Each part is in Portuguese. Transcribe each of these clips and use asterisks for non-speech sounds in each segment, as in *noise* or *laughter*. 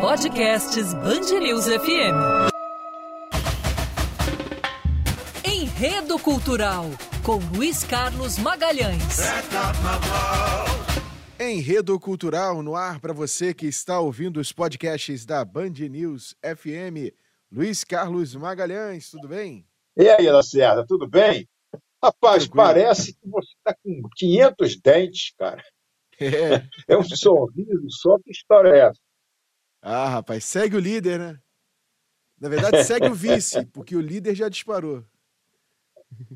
Podcasts Bangerils FM. Enredo Cultural com Luiz Carlos Magalhães. Enredo Cultural no ar para você que está ouvindo os podcasts da Band News FM. Luiz Carlos Magalhães, tudo bem? E aí, Lacerda, tudo bem? Rapaz, Tranquilo. parece que você está com 500 dentes, cara. É. *laughs* é um sorriso só, que história é essa? Ah, rapaz, segue o líder, né? Na verdade, segue o vice, *laughs* porque o líder já disparou.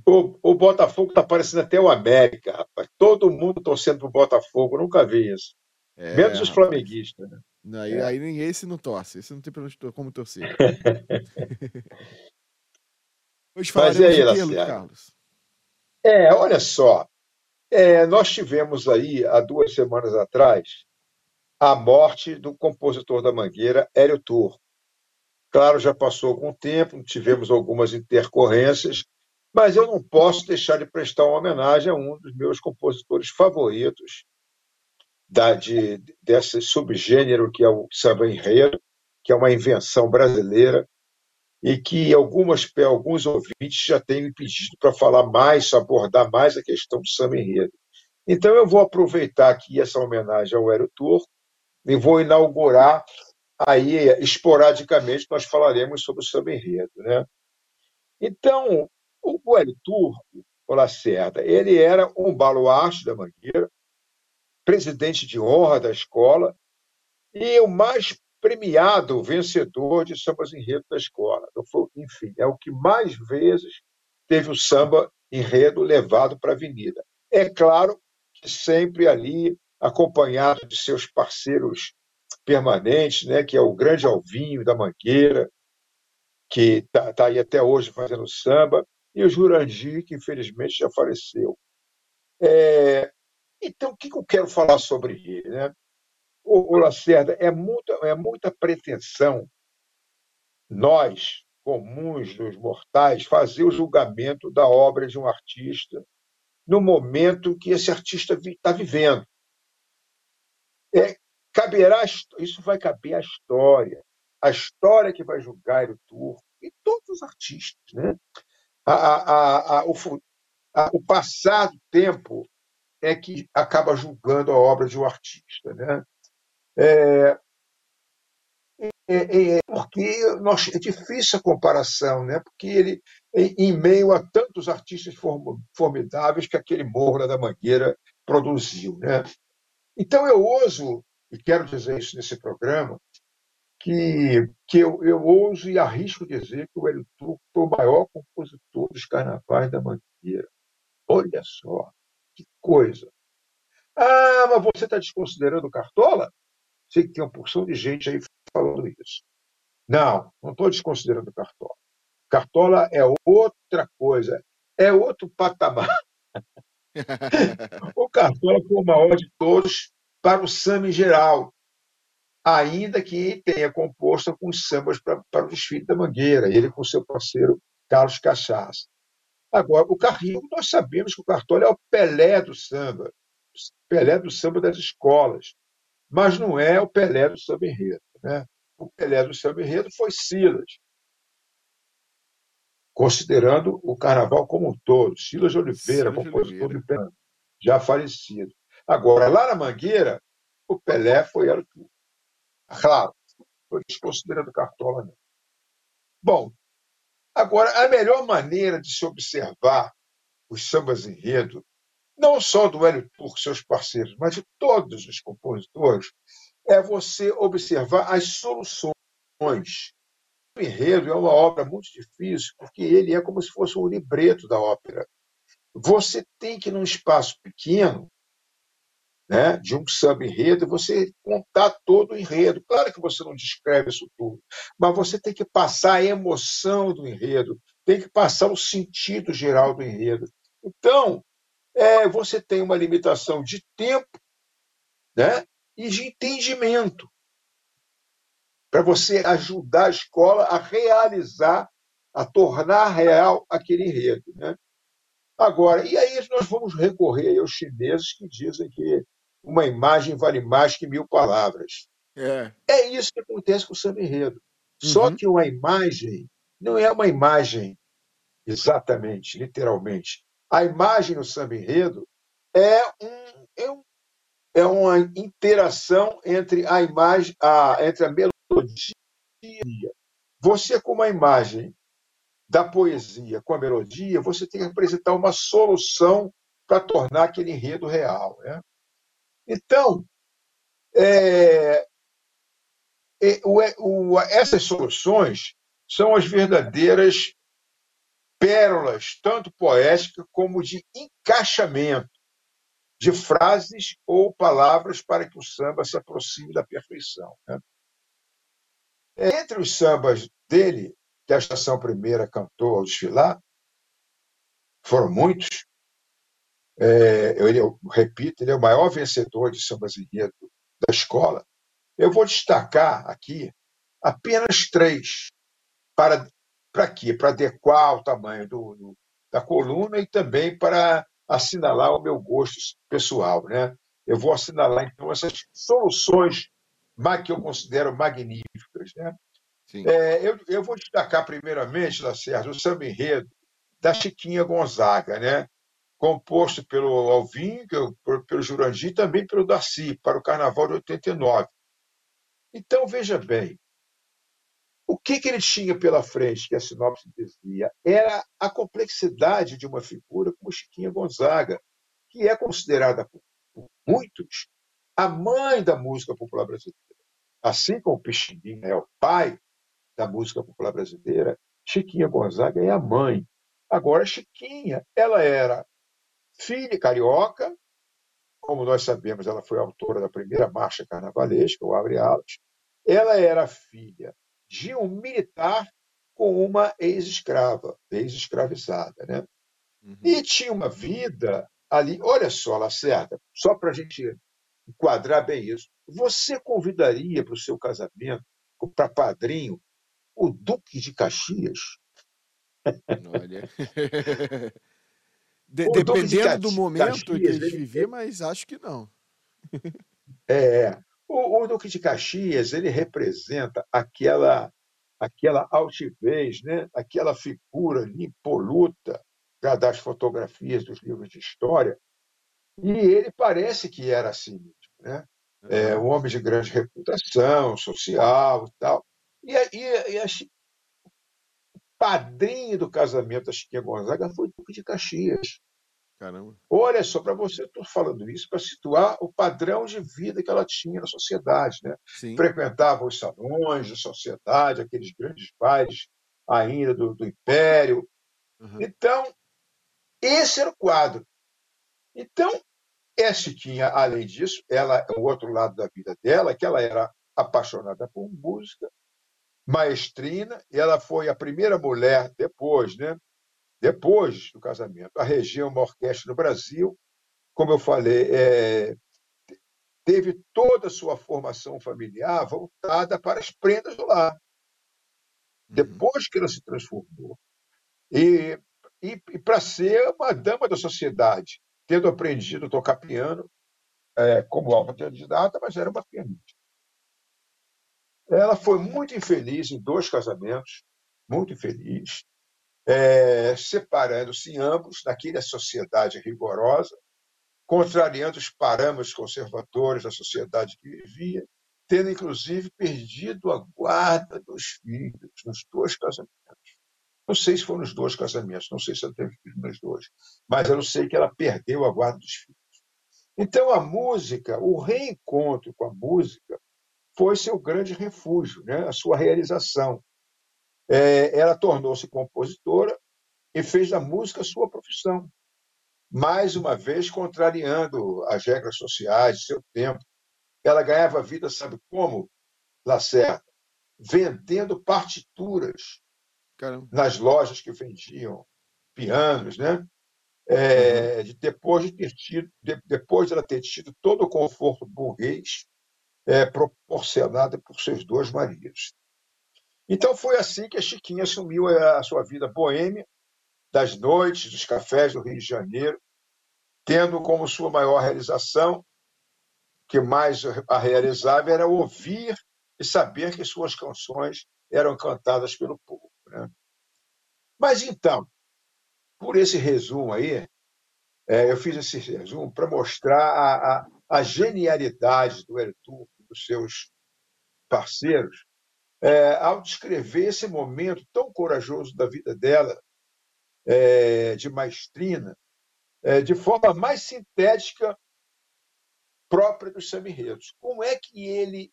O, o Botafogo está parecendo até o América, rapaz. Todo mundo torcendo pro Botafogo, nunca vi isso. É, Menos os rapaz. flamenguistas, né? Não, aí, é. aí nem esse não torce, esse não tem como torcer. *laughs* Hoje falaremos aí, de quê, Carlos? É, olha só. É, nós tivemos aí, há duas semanas atrás, a morte do compositor da Mangueira, Hélio Turco. Claro, já passou algum tempo, tivemos algumas intercorrências, mas eu não posso deixar de prestar uma homenagem a um dos meus compositores favoritos da, de, desse subgênero que é o samba enredo, que é uma invenção brasileira e que algumas, alguns ouvintes já têm me pedido para falar mais, abordar mais a questão do samba enredo. Então eu vou aproveitar aqui essa homenagem ao Hélio Turco e vou inaugurar aí esporadicamente nós falaremos sobre o samba enredo, né? Então, o Hélio Turco, o Lacerda, ele era um baluarte da Mangueira, presidente de honra da escola e o mais premiado vencedor de sambas enredo da escola. Então, enfim, é o que mais vezes teve o samba enredo levado para a avenida. É claro que sempre ali acompanhado de seus parceiros permanentes, né, que é o grande Alvinho da Mangueira, que está tá aí até hoje fazendo samba, e o Jurandir, que infelizmente já faleceu. É, então, o que eu quero falar sobre ele? Né? O, o Lacerda, é muita, é muita pretensão nós, comuns dos mortais, fazer o julgamento da obra de um artista no momento que esse artista está vivendo. É, caberá, isso vai caber à história, a história que vai julgar o Turco e todos os artistas. Né? a, a, a, o, o passar do tempo é que acaba julgando a obra de um artista. Né? É, é, é, porque nós, é difícil a comparação, né? porque ele, em meio a tantos artistas formidáveis que aquele Morro da Mangueira produziu. Né? Então, eu ouso, e quero dizer isso nesse programa, que, que eu, eu ouso e arrisco dizer que o Hélio Turco foi o maior compositor dos carnavais da Mangueira. Olha só, que coisa. Ah, mas você está desconsiderando o Cartola? Sei que tem uma porção de gente aí falando isso. Não, não estou desconsiderando o Cartola. Cartola é outra coisa, é outro patamar. *laughs* o Cartola foi o maior de todos para o samba em geral ainda que tenha composto com os sambas para, para o desfile da Mangueira, ele com seu parceiro Carlos Cachaça. Agora, o Carrinho, nós sabemos que o Cartola é o Pelé do samba, Pelé do samba das escolas, mas não é o Pelé do samba enredo. Né? O Pelé do samba enredo foi Silas, considerando o carnaval como um todo. Silas de Oliveira, Silas compositor de Oliveira. já falecido. Agora, lá na Mangueira, o Pelé foi Arthur. Claro, estou desconsiderando Cartola. Não. Bom, agora, a melhor maneira de se observar os sambas enredo, não só do Hélio Turco, seus parceiros, mas de todos os compositores, é você observar as soluções. O enredo é uma obra muito difícil, porque ele é como se fosse um libreto da ópera. Você tem que, num espaço pequeno, né, de um samba enredo, você contar todo o enredo. Claro que você não descreve isso tudo, mas você tem que passar a emoção do enredo, tem que passar o sentido geral do enredo. Então, é, você tem uma limitação de tempo né, e de entendimento para você ajudar a escola a realizar, a tornar real aquele enredo. Né? Agora, e aí nós vamos recorrer aos chineses que dizem que uma imagem vale mais que mil palavras. É, é isso que acontece com o samba enredo. Uhum. Só que uma imagem não é uma imagem exatamente, literalmente. A imagem no samba enredo é, um, é, um, é uma interação entre a imagem, a, entre a melodia você com uma imagem da poesia com a melodia, você tem que apresentar uma solução para tornar aquele enredo real. Né? Então, é, é, o, essas soluções são as verdadeiras pérolas, tanto poéticas como de encaixamento de frases ou palavras para que o samba se aproxime da perfeição. Né? Entre os sambas dele, que a Estação Primeira cantou ao desfilar, foram muitos. É, eu, eu, repito, ele é o maior vencedor de sambas enredo da escola. Eu vou destacar aqui apenas três, para, para quê? Para adequar o tamanho do, do, da coluna e também para assinalar o meu gosto pessoal. Né? Eu vou assinalar, então, essas soluções que eu considero magníficas. Né? É, eu, eu, vou destacar primeiramente, Lacerda, o samba enredo da Chiquinha Gonzaga, né? composto pelo Alvim, pelo Jurandir e também pelo Darcy, para o Carnaval de 89. Então, veja bem, o que, que ele tinha pela frente, que a sinopse dizia? Era a complexidade de uma figura como Chiquinha Gonzaga, que é considerada por muitos a mãe da música popular brasileira. Assim como Pixinguinha é o pai da música popular brasileira, Chiquinha Gonzaga é a mãe. Agora, Chiquinha, ela era filha carioca, como nós sabemos, ela foi autora da primeira marcha carnavalesca, o Abre Alas. Ela era filha de um militar com uma ex-escrava, ex-escravizada. Né? Uhum. E tinha uma vida ali. Olha só, Lacerda, só para a gente enquadrar bem isso. Você convidaria para o seu casamento, para padrinho, o Duque de Caxias. Olha. *laughs* de, dependendo de Caxias, do momento Caxias, que eles viviam, mas acho que não. é. O, o, Duque de Caxias ele representa aquela aquela altivez, né? aquela figura impoluta das fotografias dos livros de história. E ele parece que era assim mesmo. Né? É, um homem de grande reputação social e tal. E, e, e a, o padrinho do casamento da Chiquinha Gonzaga foi o Duque de Caxias. Caramba. Olha só, para você, estou falando isso para situar o padrão de vida que ela tinha na sociedade. Né? Frequentava os salões da sociedade, aqueles grandes bailes ainda do, do Império. Uhum. Então, esse era o quadro. Então, a Chiquinha, além disso, ela o outro lado da vida dela, que ela era apaixonada por música, maestrina, e ela foi a primeira mulher depois, né? Depois do casamento, a reger uma orquestra no Brasil, como eu falei, é, teve toda a sua formação familiar voltada para as prendas do lar. Uhum. Depois que ela se transformou. E, e, e para ser uma dama da sociedade, tendo aprendido a tocar piano é, como autodidata, mas era uma pianista. Ela foi muito infeliz em dois casamentos, muito infeliz, é, separando-se ambos naquela sociedade rigorosa, contrariando os parâmetros conservadores da sociedade que vivia, tendo inclusive perdido a guarda dos filhos nos dois casamentos. Não sei se foram nos dois casamentos, não sei se ela teve filhos nos dois, mas eu sei que ela perdeu a guarda dos filhos. Então, a música, o reencontro com a música, foi seu grande refúgio, né? a sua realização. É, ela tornou-se compositora e fez da música sua profissão. Mais uma vez, contrariando as regras sociais de seu tempo. Ela ganhava vida, sabe como, Lacerda? Vendendo partituras Caramba. nas lojas que vendiam pianos, né? É, uhum. de, depois de ter tido, de, depois de ela ter tido todo o conforto burguês é, proporcionada por seus dois maridos. Então foi assim que a Chiquinha assumiu a sua vida boêmia, das noites, dos cafés do Rio de Janeiro, tendo como sua maior realização, que mais a realizava era ouvir e saber que suas canções eram cantadas pelo povo. Né? Mas então, por esse resumo aí, é, eu fiz esse resumo para mostrar a, a, a, genialidade do Ertuğ e dos seus parceiros é, ao descrever esse momento tão corajoso da vida dela, é, de maestrina, é, de forma mais sintética própria dos samirredos. Como é que ele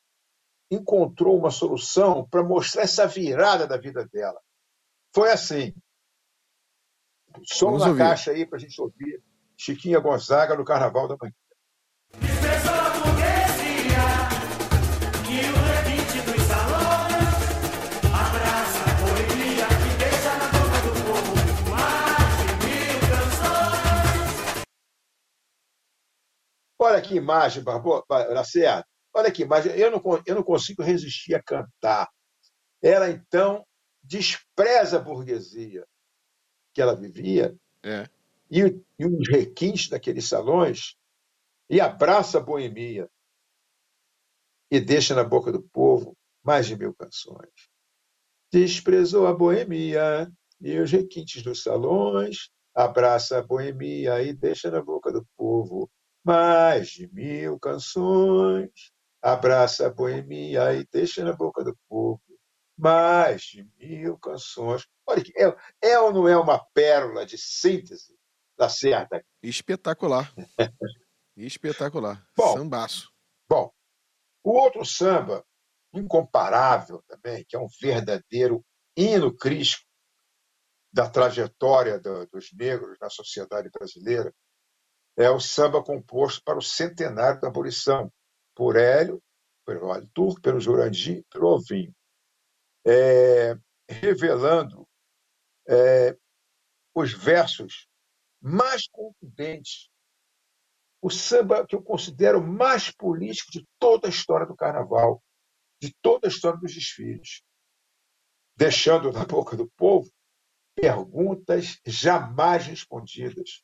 encontrou uma solução para mostrar essa virada da vida dela? Foi assim. Som Vamos na ouvir. caixa aí para a gente ouvir Chiquinha Gonzaga no Carnaval da Manhã. Que imagem, Barbosa, Lacerda. Olha que imagem. Eu não, eu não consigo resistir a cantar. Ela, então, despreza a burguesia que ela vivia é. e, e os requintes daqueles salões e abraça a boemia e deixa na boca do povo mais de mil canções. Desprezou a boemia e os requintes dos salões, abraça a boemia e deixa na boca do povo mais de mil canções, abraça a boemia e deixa na boca do povo mais de mil canções. Olha, é, é ou não é uma pérola de síntese da certa? Espetacular. *laughs* Espetacular. Bom, Sambaço. Bom, o outro samba, incomparável também, que é um verdadeiro hino crístico da trajetória do, dos negros na sociedade brasileira, é o samba composto para o centenário da abolição, por Hélio, pelo Vale Turco, pelo Jurandir, pelo Ovinho, é, revelando é, os versos mais contundentes, o samba que eu considero mais político de toda a história do carnaval, de toda a história dos desfiles, deixando na boca do povo perguntas jamais respondidas,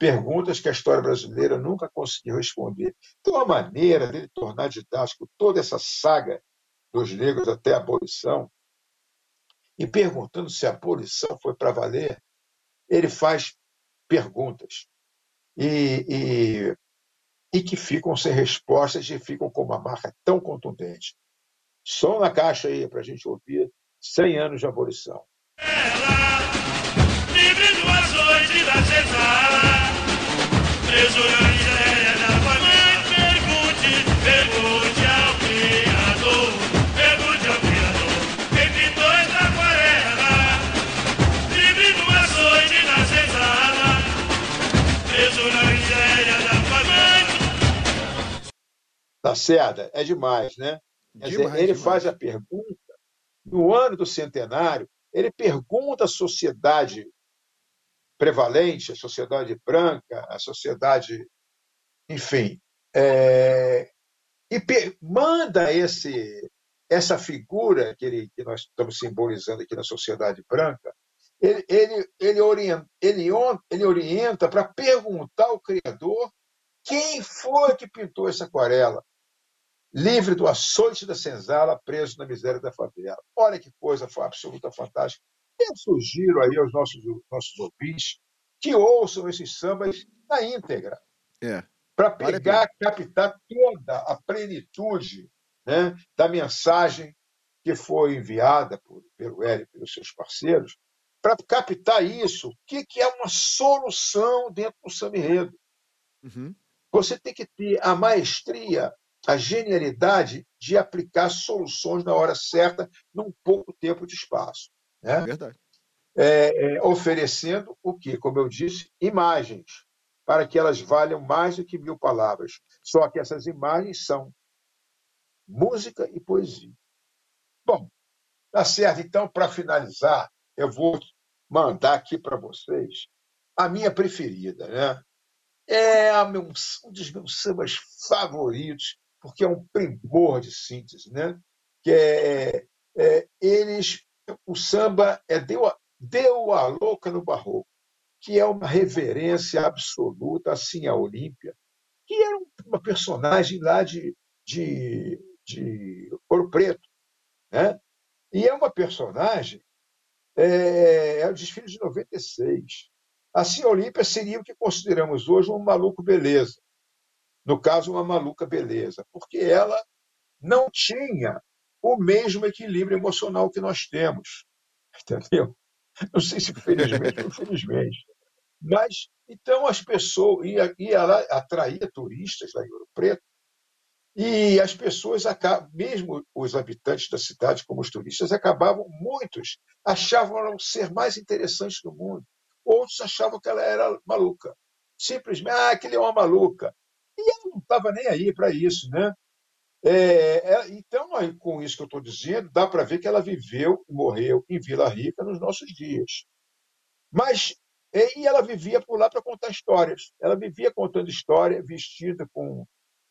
perguntas que a história brasileira nunca conseguiu responder. Então, a maneira dele tornar didático toda essa saga dos negros até a abolição, e perguntando se a abolição foi para valer, ele faz perguntas e, e, e que ficam sem respostas e ficam com uma marca tão contundente. Som na caixa aí para a gente ouvir 100 anos de abolição. Ela, livre do açoite da cesara, preso na miséria da família. Pergunte, pergunte ao Criador, pergunte ao Criador. Quem pintou essa aquarela? Livre do açoite da cesara, preso na miséria da família. Tá certo, é demais, né? Demais, dizer, ele demais. faz a pergunta, no ano do centenário, ele pergunta à sociedade prevalente, a sociedade branca, a sociedade, enfim, é, e manda esse essa figura que, ele, que nós estamos simbolizando aqui na sociedade branca, ele, ele, ele orienta, ele, ele orienta para perguntar ao Criador quem foi que pintou essa aquarela, livre do açoite da senzala, preso na miséria da favela. Olha que coisa absoluta fantástica. Eu sugiro aí aos nossos, nossos ouvintes que ouçam esses sambas na íntegra. É. Para pegar, captar toda a plenitude né, da mensagem que foi enviada por, pelo Hélio e pelos seus parceiros, para captar isso, o que, que é uma solução dentro do samba enredo. Uhum. Você tem que ter a maestria, a genialidade de aplicar soluções na hora certa, num pouco tempo de espaço. Né? Verdade. É, é, oferecendo o que? Como eu disse, imagens, para que elas valham mais do que mil palavras. Só que essas imagens são música e poesia. Bom, tá certo. Então, para finalizar, eu vou mandar aqui para vocês a minha preferida, né? É um dos meus sambas favoritos, porque é um primor de síntese, né? Que é, é eles o samba é deu a, deu a louca no barroco. que é uma reverência absoluta assim a Olímpia, que era uma personagem lá de, de, de Ouro Preto. Né? E é uma personagem, é, é o desfile de 96. Assim, a Olímpia seria o que consideramos hoje um maluco beleza. No caso, uma maluca beleza, porque ela não tinha o mesmo equilíbrio emocional que nós temos. *laughs* Entendeu? Não sei se felizmente ou infelizmente. Mas, então, as pessoas. E, ela atraía turistas lá em Ouro Preto, e as pessoas, mesmo os habitantes da cidade, como os turistas, acabavam, muitos achavam ela ser mais interessante do mundo. Outros achavam que ela era maluca. Simplesmente, ah, aquele é uma maluca. E ela não estava nem aí para isso, né? É, é, então, com isso que eu estou dizendo, dá para ver que ela viveu e morreu em Vila Rica nos nossos dias. Mas é, e ela vivia por lá para contar histórias. Ela vivia contando história, vestida com,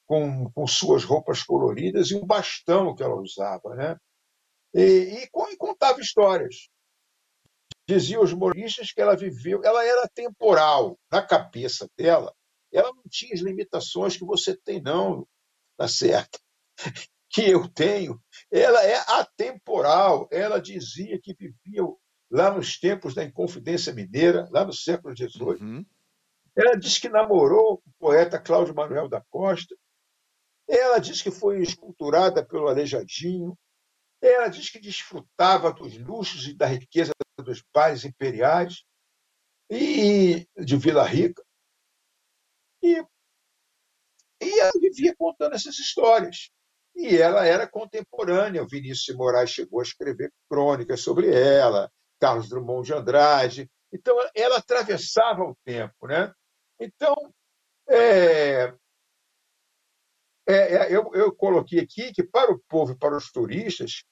com, com, suas roupas coloridas e um bastão que ela usava, né? E, e, e contava histórias. Diziam os humoristas que ela viveu, ela era temporal na cabeça dela. Ela não tinha as limitações que você tem, não, tá certo? *laughs* que eu tenho, ela é atemporal. Ela dizia que vivia lá nos tempos da Inconfidência Mineira, lá no século XVIII. Uhum. Ela diz que namorou o poeta Cláudio Manuel da Costa. Ela diz que foi esculturada pelo Aleijadinho. Ela diz que desfrutava dos luxos e da riqueza dos bailes imperiais e de Vila Rica. E, e ela vivia contando essas histórias e ela era contemporânea. O Vinícius de Moraes chegou a escrever crônicas sobre ela, Carlos Drummond de Andrade. Então, ela atravessava o tempo. Né? Então, é, é, é, eu, eu coloquei aqui que, para o povo e para os turistas,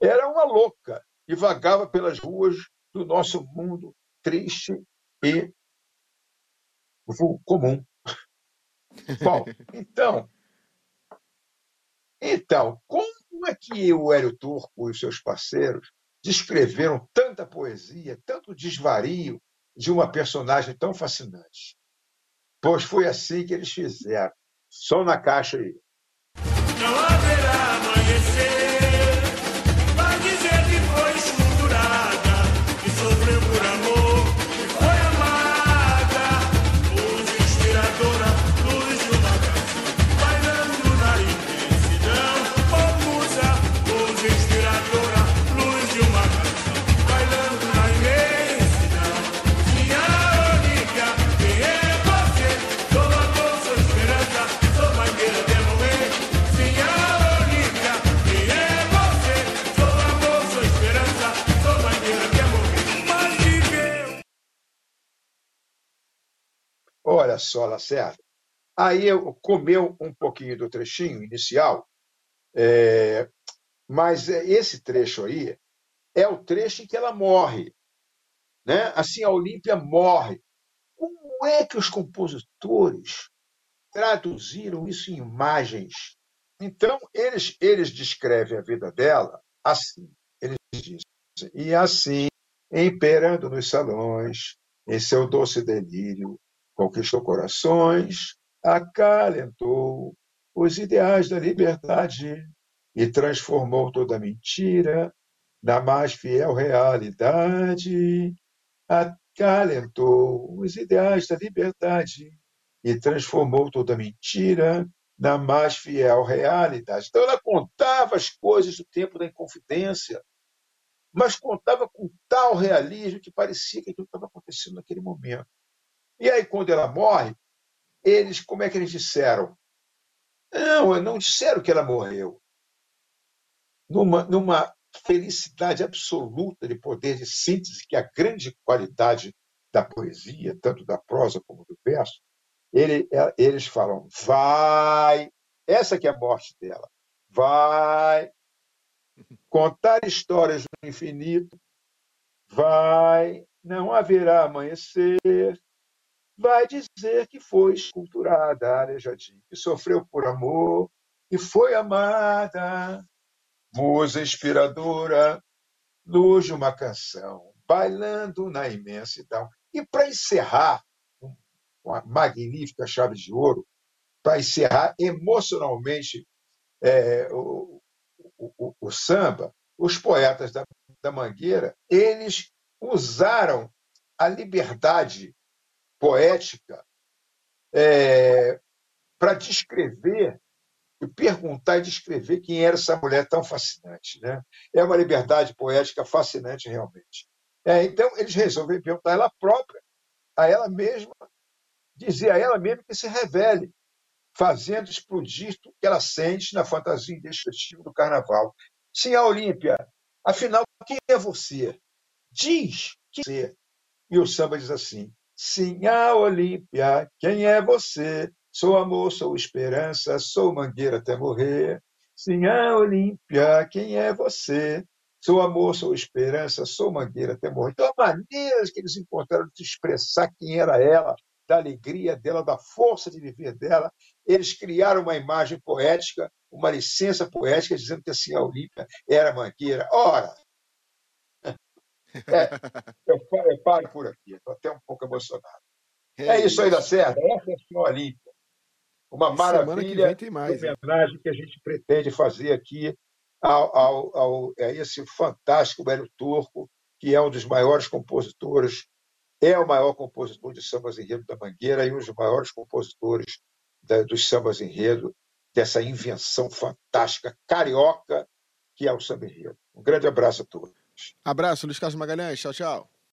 era uma louca e vagava pelas ruas do nosso mundo triste e comum. Bom, então, então, como é que o Hélio Turco e os seus parceiros descreveram tanta poesia, tanto desvario de uma personagem tão fascinante? Pois foi assim que eles fizeram. Só na caixa aí. Não Lacerda. Aí eu comeu um pouquinho do trechinho inicial, é, mas é, esse trecho aí é o trecho em que ela morre. Né? Assim, a Olímpia morre. Como é que os compositores traduziram isso em imagens? Então, eles, eles descrevem a vida dela assim. Eles dizem, e assim, imperando nos salões, em seu doce delírio, conquistou corações, acalentou os ideais da liberdade e transformou toda mentira na mais fiel realidade. Acalentou os ideais da liberdade e transformou toda mentira na mais fiel realidade. Então, ela contava as coisas do tempo da Inconfidência, mas contava com tal realismo que parecia que aquilo estava acontecendo naquele momento. E aí, quando ela morre, eles, como é que eles disseram? Não, não disseram que ela morreu. Numa, numa felicidade absoluta de poder de síntese, que é a grande qualidade da poesia, tanto da prosa como do verso, ele, é, eles falam, vai, essa que é a morte dela, vai contar histórias do infinito, vai, não haverá amanhecer, vai dizer que foi esculturada Aleijadinho, que sofreu por amor e foi amada, musa inspiradora, luz de uma canção, bailando na imensidão. E para encerrar, uma magnífica chave de ouro, para encerrar emocionalmente é, o, o, o, samba, os poetas da, da Mangueira, eles usaram a liberdade poética é, para descrever e perguntar e descrever quem era essa mulher tão fascinante. Né? É uma liberdade poética fascinante, realmente. É, então, eles resolveram perguntar a ela própria, a ela mesma, dizer a ela mesma que se revele, fazendo explodir tudo que ela sente na fantasia indescritível do carnaval. Sim, a Olímpia, afinal, quem é você? Diz que você. E o samba diz assim: A Olímpia, quem é você? Sou amor, sou esperança, sou mangueira até morrer. A Olímpia, quem é você? Sou amor, sou esperança, sou mangueira até morrer. Então, a maneira que eles encontraram de expressar quem era ela, da alegria dela, da força de viver dela, eles criaram uma imagem poética, uma licença poética, dizendo que assim, a Olímpia era mangueira. Ora, é, *laughs* eu, eu, paro por aqui, estou até um pouco emocionado. É, é isso aí da Serra, essa é a Olímpia. Uma maravilha de homenagem que a gente pretende fazer aqui ao, ao, ao, a esse fantástico Hélio Turco, que é um dos maiores compositores, é o maior compositor de sambas enredo da Mangueira e um dos maiores compositores da, dos sambas enredo, dessa invenção fantástica carioca que é o samba enredo. Um grande abraço a todos. Abraço, Luiz Carlos Magalhães. Tchau, tchau.